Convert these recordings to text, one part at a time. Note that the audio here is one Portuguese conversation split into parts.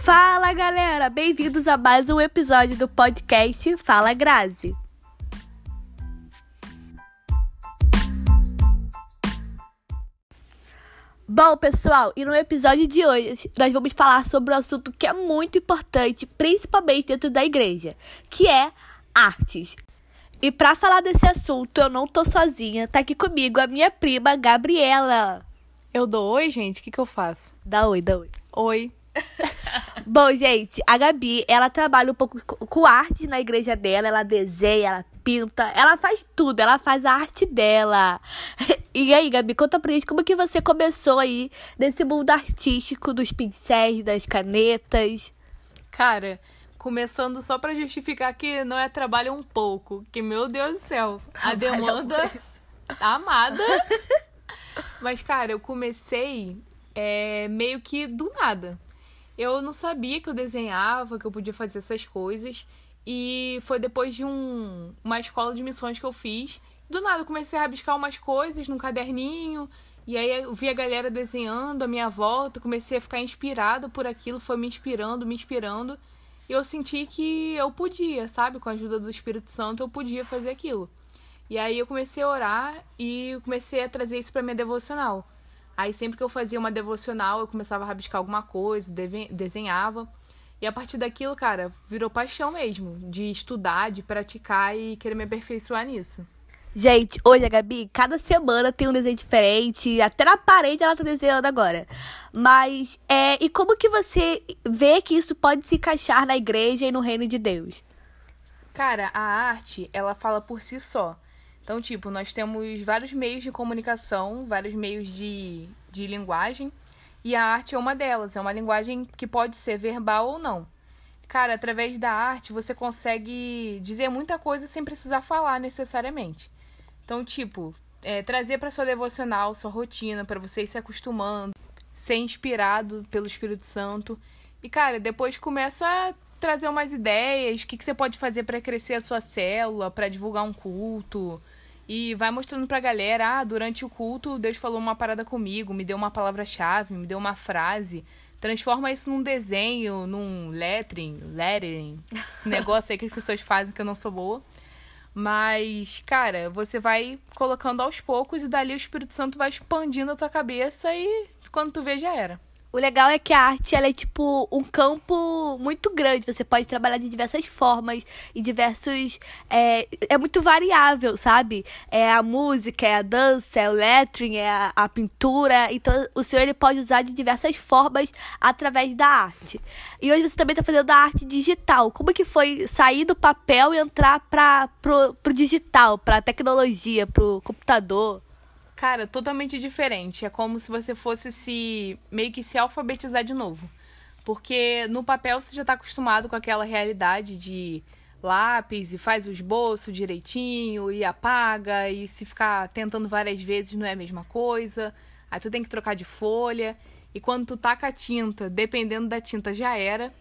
Fala galera, bem-vindos a mais um episódio do podcast Fala Grazi. Bom, pessoal, e no episódio de hoje nós vamos falar sobre um assunto que é muito importante, principalmente dentro da igreja, que é artes. E para falar desse assunto, eu não tô sozinha, tá aqui comigo a minha prima Gabriela. Eu dou oi, gente? O que, que eu faço? Dá oi, dá oi. Oi. Bom, gente, a Gabi, ela trabalha um pouco com arte na igreja dela, ela desenha, ela pinta, ela faz tudo, ela faz a arte dela. E aí, Gabi, conta pra gente como que você começou aí nesse mundo artístico dos pincéis, das canetas. Cara, começando só pra justificar que não é trabalho um pouco, que meu Deus do céu, a demanda tá amada. Mas, cara, eu comecei é, meio que do nada. Eu não sabia que eu desenhava, que eu podia fazer essas coisas. E foi depois de um, uma escola de missões que eu fiz. Do nada eu comecei a rabiscar umas coisas num caderninho. E aí eu vi a galera desenhando à minha volta, comecei a ficar inspirada por aquilo, foi me inspirando, me inspirando. E eu senti que eu podia, sabe? Com a ajuda do Espírito Santo, eu podia fazer aquilo. E aí eu comecei a orar e comecei a trazer isso para minha devocional. Aí sempre que eu fazia uma devocional, eu começava a rabiscar alguma coisa, desenhava. E a partir daquilo, cara, virou paixão mesmo, de estudar, de praticar e querer me aperfeiçoar nisso. Gente, hoje a Gabi, cada semana tem um desenho diferente, até na parede ela tá desenhando agora. Mas, é, e como que você vê que isso pode se encaixar na igreja e no reino de Deus? Cara, a arte, ela fala por si só. Então, tipo, nós temos vários meios de comunicação, vários meios de, de linguagem, e a arte é uma delas. É uma linguagem que pode ser verbal ou não. Cara, através da arte você consegue dizer muita coisa sem precisar falar necessariamente. Então, tipo, é, trazer para sua devocional, sua rotina, para você ir se acostumando, ser inspirado pelo Espírito Santo. E, cara, depois começa a trazer umas ideias, o que, que você pode fazer para crescer a sua célula, para divulgar um culto, e vai mostrando pra galera, ah, durante o culto Deus falou uma parada comigo, me deu uma palavra-chave, me deu uma frase. Transforma isso num desenho, num lettering, lettering, esse negócio aí que as pessoas fazem que eu não sou boa. Mas, cara, você vai colocando aos poucos e dali o Espírito Santo vai expandindo a tua cabeça e quando tu vê já era. O legal é que a arte ela é tipo um campo muito grande. Você pode trabalhar de diversas formas e diversos. É, é muito variável, sabe? É a música, é a dança, é o lettering, é a, a pintura. Então o senhor ele pode usar de diversas formas através da arte. E hoje você também está fazendo a arte digital. Como que foi sair do papel e entrar para pro, pro digital, para tecnologia, pro computador? Cara, totalmente diferente. É como se você fosse se meio que se alfabetizar de novo. Porque no papel você já está acostumado com aquela realidade de lápis e faz o esboço direitinho e apaga e se ficar tentando várias vezes não é a mesma coisa. Aí tu tem que trocar de folha. E quando tu taca a tinta, dependendo da tinta já era.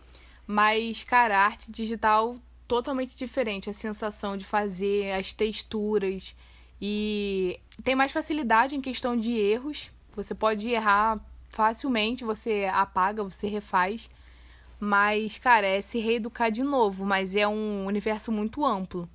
Mas, cara, arte digital totalmente diferente. A sensação de fazer, as texturas e tem mais facilidade em questão de erros. Você pode errar facilmente, você apaga, você refaz. Mas, cara, é se reeducar de novo, mas é um universo muito amplo.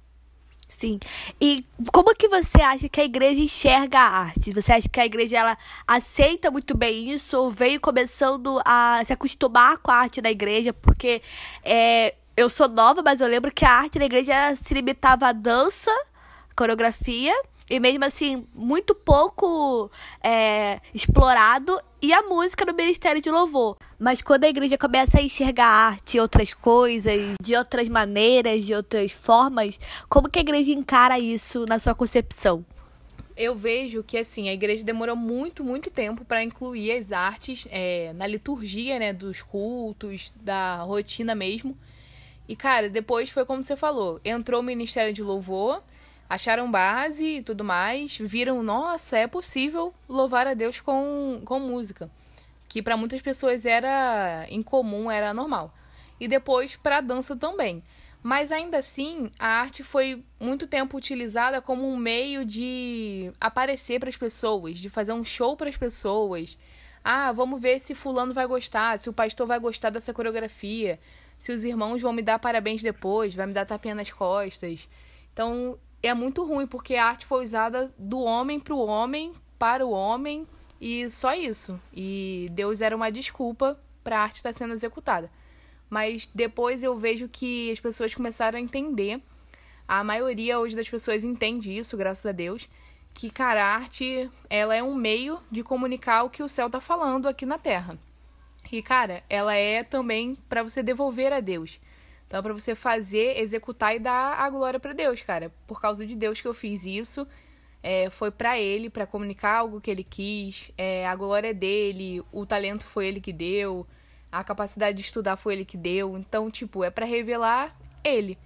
Sim. E como que você acha que a igreja enxerga a arte? Você acha que a igreja ela aceita muito bem isso ou veio começando a se acostumar com a arte da igreja? Porque é, eu sou nova, mas eu lembro que a arte da igreja se limitava à dança, coreografia e mesmo assim, muito pouco é, explorado. E a música no Ministério de Louvor. Mas quando a igreja começa a enxergar arte outras coisas, de outras maneiras, de outras formas, como que a igreja encara isso na sua concepção? Eu vejo que assim a igreja demorou muito, muito tempo para incluir as artes é, na liturgia, né, dos cultos, da rotina mesmo. E cara, depois foi como você falou, entrou o Ministério de Louvor acharam base e tudo mais, viram, nossa, é possível louvar a Deus com, com música. Que para muitas pessoas era incomum, era normal. E depois para dança também. Mas ainda assim, a arte foi muito tempo utilizada como um meio de aparecer para as pessoas, de fazer um show para as pessoas. Ah, vamos ver se fulano vai gostar, se o pastor vai gostar dessa coreografia, se os irmãos vão me dar parabéns depois, vai me dar tapinha nas costas. Então, é muito ruim, porque a arte foi usada do homem para o homem, para o homem, e só isso. E Deus era uma desculpa para a arte estar sendo executada. Mas depois eu vejo que as pessoas começaram a entender, a maioria hoje das pessoas entende isso, graças a Deus, que, cara, a arte, ela é um meio de comunicar o que o céu tá falando aqui na Terra. E, cara, ela é também para você devolver a Deus. Então, é para você fazer, executar e dar a glória para Deus, cara. Por causa de Deus que eu fiz isso. É, foi para ele, para comunicar algo que ele quis. É, a glória é dele, o talento foi ele que deu, a capacidade de estudar foi ele que deu. Então, tipo, é para revelar ele.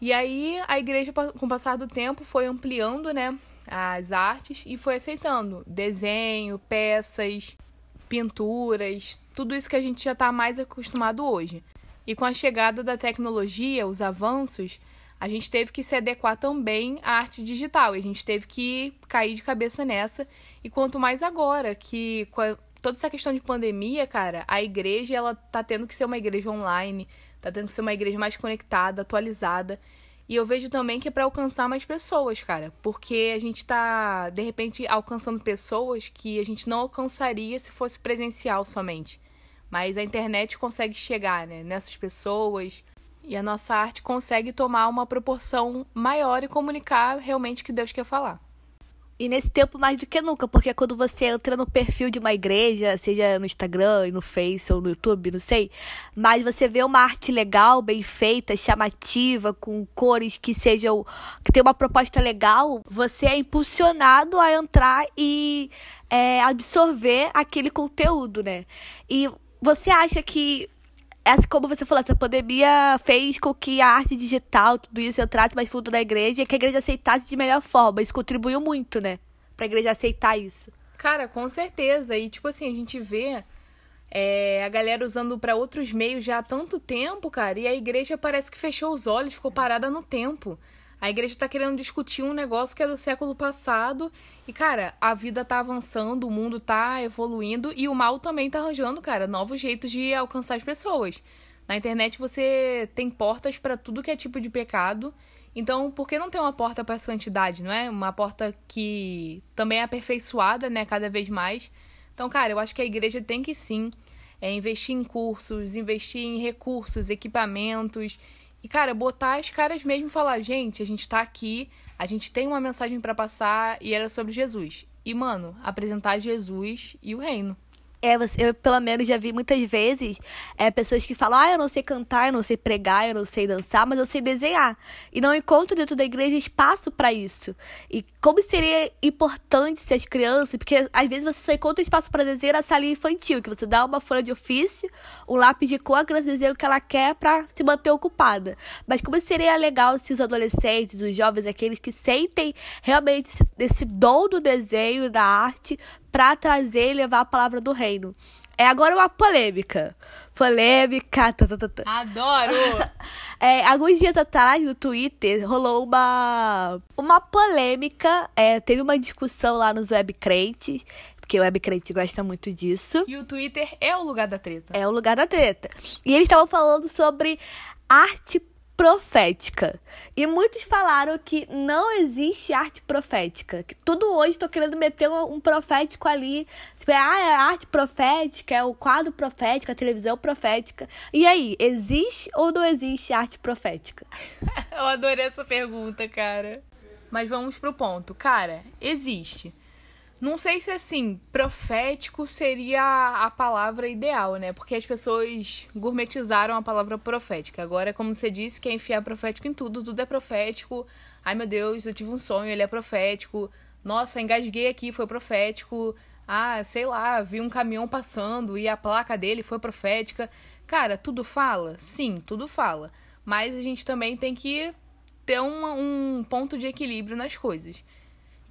E aí a igreja, com o passar do tempo, foi ampliando, né, as artes e foi aceitando desenho, peças, pinturas, tudo isso que a gente já está mais acostumado hoje. E com a chegada da tecnologia, os avanços, a gente teve que se adequar também à arte digital. A gente teve que cair de cabeça nessa. E quanto mais agora, que com a, toda essa questão de pandemia, cara, a igreja ela tá tendo que ser uma igreja online, tá tendo que ser uma igreja mais conectada, atualizada. E eu vejo também que é para alcançar mais pessoas, cara. Porque a gente tá, de repente, alcançando pessoas que a gente não alcançaria se fosse presencial somente. Mas a internet consegue chegar, né, nessas pessoas. E a nossa arte consegue tomar uma proporção maior e comunicar realmente o que Deus quer falar. E nesse tempo mais do que nunca, porque quando você entra no perfil de uma igreja, seja no Instagram, no Face ou no YouTube, não sei, mas você vê uma arte legal, bem feita, chamativa, com cores que sejam que tem uma proposta legal, você é impulsionado a entrar e é, absorver aquele conteúdo, né? E você acha que essa, como você falou, essa pandemia fez com que a arte digital, tudo isso, entrasse mais fundo na igreja e que a igreja aceitasse de melhor forma. Isso contribuiu muito, né? Pra igreja aceitar isso. Cara, com certeza. E, tipo assim, a gente vê é, a galera usando para outros meios já há tanto tempo, cara, e a igreja parece que fechou os olhos, ficou parada no tempo. A igreja tá querendo discutir um negócio que é do século passado. E, cara, a vida tá avançando, o mundo tá evoluindo e o mal também tá arranjando, cara, novos jeitos de alcançar as pessoas. Na internet você tem portas para tudo que é tipo de pecado. Então, por que não ter uma porta para santidade, não é? Uma porta que também é aperfeiçoada, né, cada vez mais. Então, cara, eu acho que a igreja tem que sim é, investir em cursos, investir em recursos, equipamentos e, cara, botar as caras mesmo e falar, gente, a gente tá aqui, a gente tem uma mensagem para passar e ela é sobre Jesus. E, mano, apresentar Jesus e o reino. É, eu pelo menos já vi muitas vezes é, pessoas que falam, ah, eu não sei cantar, eu não sei pregar, eu não sei dançar, mas eu sei desenhar. E não encontro dentro da igreja espaço para isso. E como seria importante se as crianças, porque às vezes você só encontra espaço para desenhar na sala infantil, que você dá uma folha de ofício, um lápis de cor, a criança desenha o que ela quer para se manter ocupada. Mas como seria legal se os adolescentes, os jovens, aqueles que sentem realmente esse, dom do desenho, da arte, para trazer e levar a palavra do reino. É agora uma polêmica. Polêmica. Tá, tá, tá, tá. Adoro! é, alguns dias atrás no Twitter rolou uma, uma polêmica. É, teve uma discussão lá nos webcrentes. Porque o webcrente gosta muito disso. E o Twitter é o lugar da treta. É o lugar da treta. E eles estavam falando sobre arte profética. E muitos falaram que não existe arte profética. Que tudo hoje estou querendo meter um, profético ali. Tipo, ah, é arte profética, é o quadro profético, a televisão profética. E aí, existe ou não existe arte profética? Eu adorei essa pergunta, cara. Mas vamos pro ponto. Cara, existe. Não sei se assim, profético seria a palavra ideal, né? Porque as pessoas gourmetizaram a palavra profética. Agora, como você disse, quer enfiar profético em tudo, tudo é profético. Ai meu Deus, eu tive um sonho, ele é profético. Nossa, engasguei aqui, foi profético. Ah, sei lá, vi um caminhão passando e a placa dele foi profética. Cara, tudo fala? Sim, tudo fala. Mas a gente também tem que ter um, um ponto de equilíbrio nas coisas.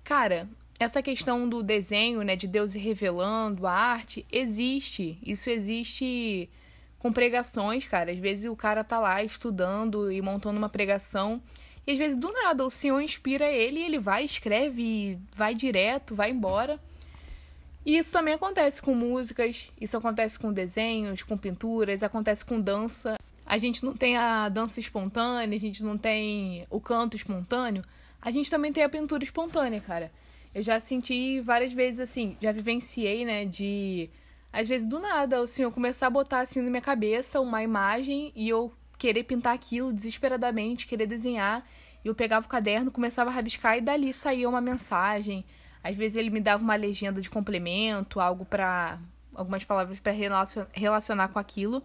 Cara, essa questão do desenho, né, de Deus revelando a arte, existe. Isso existe com pregações, cara. Às vezes o cara tá lá estudando e montando uma pregação. E às vezes do nada o Senhor inspira ele e ele vai, escreve, vai direto, vai embora. E isso também acontece com músicas, isso acontece com desenhos, com pinturas, acontece com dança. A gente não tem a dança espontânea, a gente não tem o canto espontâneo, a gente também tem a pintura espontânea, cara. Eu já senti várias vezes assim, já vivenciei, né, de às vezes do nada, assim, eu começar a botar assim na minha cabeça uma imagem e eu querer pintar aquilo desesperadamente, querer desenhar, e eu pegava o caderno, começava a rabiscar e dali saía uma mensagem. Às vezes ele me dava uma legenda de complemento, algo para algumas palavras para relacionar com aquilo.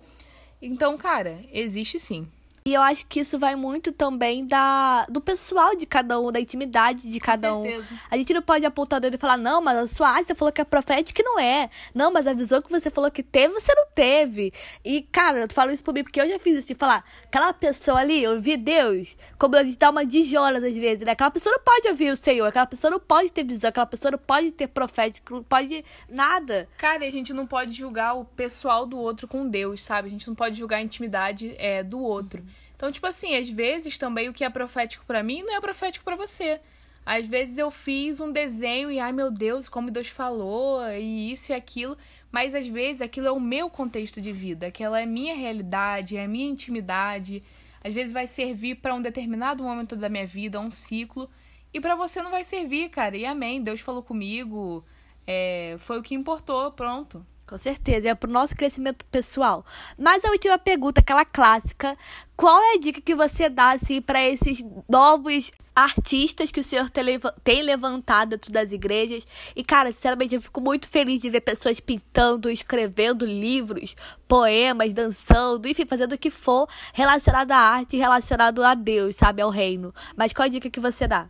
Então, cara, existe sim. E eu acho que isso vai muito também da do pessoal de cada um, da intimidade de cada um. A gente não pode apontar o dedo e falar, não, mas a sua arte você falou que é profética e não é. Não, mas a visão que você falou que teve, você não teve. E, cara, eu falo isso por mim, porque eu já fiz isso de falar, aquela pessoa ali, eu vi Deus, como a gente dá uma de Jonas às vezes, né? Aquela pessoa não pode ouvir o Senhor, aquela pessoa não pode ter visão, aquela pessoa não pode ter profético, não pode nada. Cara, e a gente não pode julgar o pessoal do outro com Deus, sabe? A gente não pode julgar a intimidade é, do outro. Então, tipo assim, às vezes também o que é profético para mim não é profético para você. Às vezes eu fiz um desenho e, ai meu Deus, como Deus falou, e isso e aquilo. Mas às vezes aquilo é o meu contexto de vida, aquela é minha realidade, é a minha intimidade. Às vezes vai servir para um determinado momento da minha vida, um ciclo. E para você não vai servir, cara. E amém. Deus falou comigo. É, foi o que importou, pronto. Com certeza, é pro nosso crescimento pessoal. Mas a última pergunta, aquela clássica, qual é a dica que você dá assim para esses novos artistas que o Senhor tem levantado dentro das igrejas? E cara, sinceramente, eu fico muito feliz de ver pessoas pintando, escrevendo livros, poemas, dançando, enfim, fazendo o que for relacionado à arte, relacionado a Deus, sabe, ao reino. Mas qual a dica que você dá?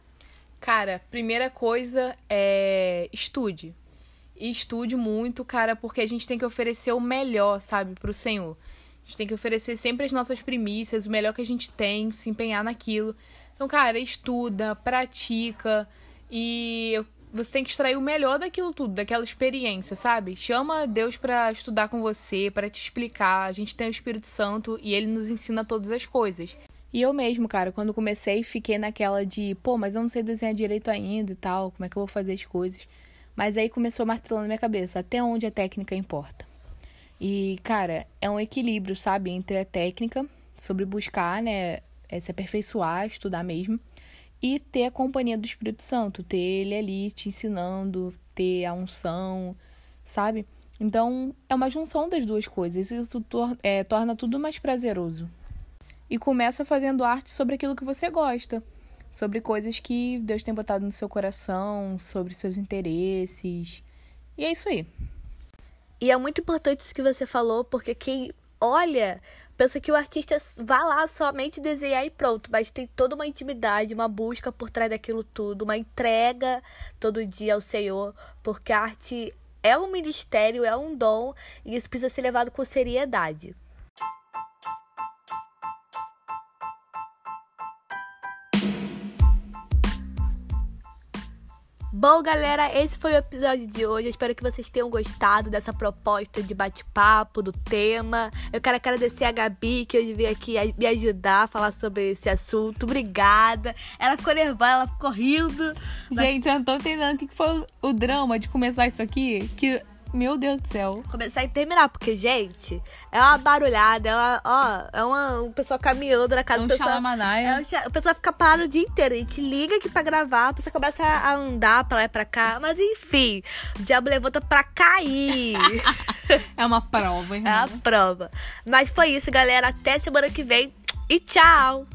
Cara, primeira coisa é estude e estude muito, cara, porque a gente tem que oferecer o melhor, sabe, pro Senhor. A gente tem que oferecer sempre as nossas primícias, o melhor que a gente tem, se empenhar naquilo. Então, cara, estuda, pratica e você tem que extrair o melhor daquilo tudo, daquela experiência, sabe? Chama Deus para estudar com você, para te explicar. A gente tem o Espírito Santo e ele nos ensina todas as coisas. E eu mesmo, cara, quando comecei, fiquei naquela de, pô, mas eu não sei desenhar direito ainda e tal, como é que eu vou fazer as coisas? Mas aí começou martelando na minha cabeça, até onde a técnica importa. E, cara, é um equilíbrio, sabe, entre a técnica, sobre buscar, né, é se aperfeiçoar, estudar mesmo, e ter a companhia do Espírito Santo, ter ele ali te ensinando, ter a unção, sabe? Então, é uma junção das duas coisas. Isso tor é, torna tudo mais prazeroso. E começa fazendo arte sobre aquilo que você gosta sobre coisas que Deus tem botado no seu coração, sobre seus interesses. E é isso aí. E é muito importante isso que você falou, porque quem olha pensa que o artista vai lá somente desenhar e pronto, mas tem toda uma intimidade, uma busca por trás daquilo tudo, uma entrega todo dia ao Senhor, porque a arte é um ministério, é um dom e isso precisa ser levado com seriedade. Bom, galera, esse foi o episódio de hoje. Eu espero que vocês tenham gostado dessa proposta de bate-papo, do tema. Eu quero agradecer a Gabi, que hoje veio aqui me ajudar a falar sobre esse assunto. Obrigada. Ela ficou nervosa, ela ficou rindo. Gente, eu não tô entendendo o que foi o drama de começar isso aqui. Que meu Deus do céu. Começar e terminar, porque, gente, é uma barulhada, é uma, ó, é uma, um pessoal caminhando na casa é um do pessoal. É um, o pessoal fica parado o dia inteiro. A gente liga aqui pra gravar, a pessoa começa a andar pra lá e pra cá. Mas enfim, o diabo levanta pra cair. é uma prova, irmão. É uma prova. Mas foi isso, galera. Até semana que vem. E tchau!